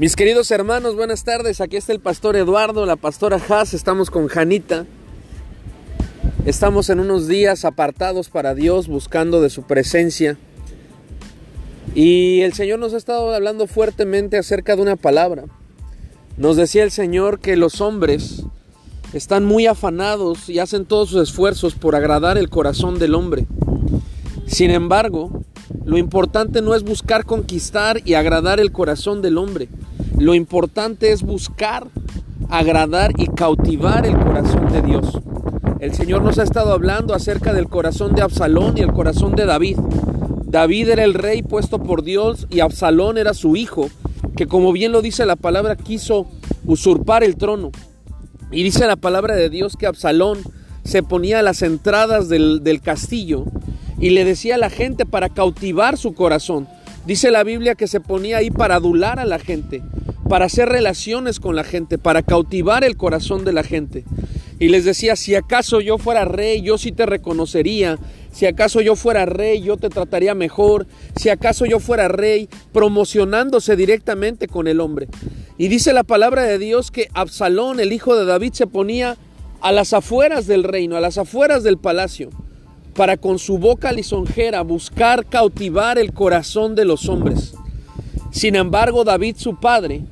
Mis queridos hermanos, buenas tardes. Aquí está el pastor Eduardo, la pastora Haas. Estamos con Janita. Estamos en unos días apartados para Dios, buscando de su presencia. Y el Señor nos ha estado hablando fuertemente acerca de una palabra. Nos decía el Señor que los hombres están muy afanados y hacen todos sus esfuerzos por agradar el corazón del hombre. Sin embargo, lo importante no es buscar conquistar y agradar el corazón del hombre. Lo importante es buscar, agradar y cautivar el corazón de Dios. El Señor nos ha estado hablando acerca del corazón de Absalón y el corazón de David. David era el rey puesto por Dios y Absalón era su hijo, que como bien lo dice la palabra, quiso usurpar el trono. Y dice la palabra de Dios que Absalón se ponía a las entradas del, del castillo y le decía a la gente para cautivar su corazón. Dice la Biblia que se ponía ahí para adular a la gente, para hacer relaciones con la gente, para cautivar el corazón de la gente. Y les decía, si acaso yo fuera rey, yo sí te reconocería. Si acaso yo fuera rey, yo te trataría mejor. Si acaso yo fuera rey, promocionándose directamente con el hombre. Y dice la palabra de Dios que Absalón, el hijo de David, se ponía a las afueras del reino, a las afueras del palacio para con su boca lisonjera buscar cautivar el corazón de los hombres. Sin embargo, David, su padre,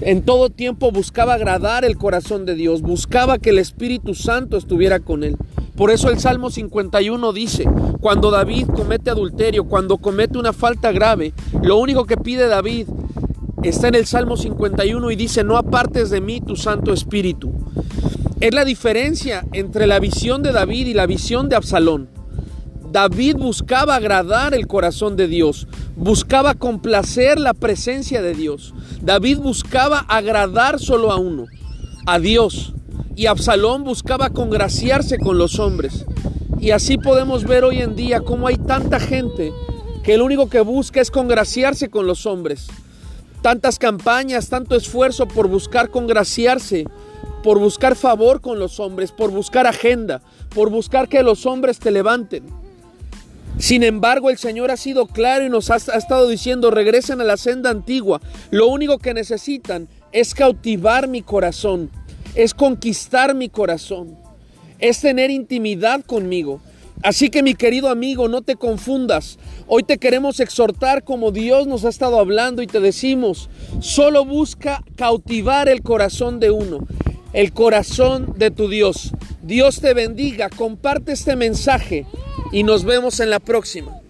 en todo tiempo buscaba agradar el corazón de Dios, buscaba que el Espíritu Santo estuviera con él. Por eso el Salmo 51 dice, cuando David comete adulterio, cuando comete una falta grave, lo único que pide David está en el Salmo 51 y dice, no apartes de mí tu Santo Espíritu. Es la diferencia entre la visión de David y la visión de Absalón. David buscaba agradar el corazón de Dios, buscaba complacer la presencia de Dios. David buscaba agradar solo a uno, a Dios. Y Absalón buscaba congraciarse con los hombres. Y así podemos ver hoy en día cómo hay tanta gente que lo único que busca es congraciarse con los hombres. Tantas campañas, tanto esfuerzo por buscar congraciarse por buscar favor con los hombres, por buscar agenda, por buscar que los hombres te levanten. Sin embargo, el Señor ha sido claro y nos ha, estado diciendo, regresen a la senda antigua. Lo único que necesitan es cautivar mi corazón, es conquistar mi corazón, es tener intimidad conmigo. Así que mi querido amigo, no te confundas. Hoy te queremos exhortar como Dios nos ha estado hablando y te decimos, solo busca cautivar el corazón de uno el corazón de tu Dios. Dios te bendiga, comparte este mensaje y nos vemos en la próxima.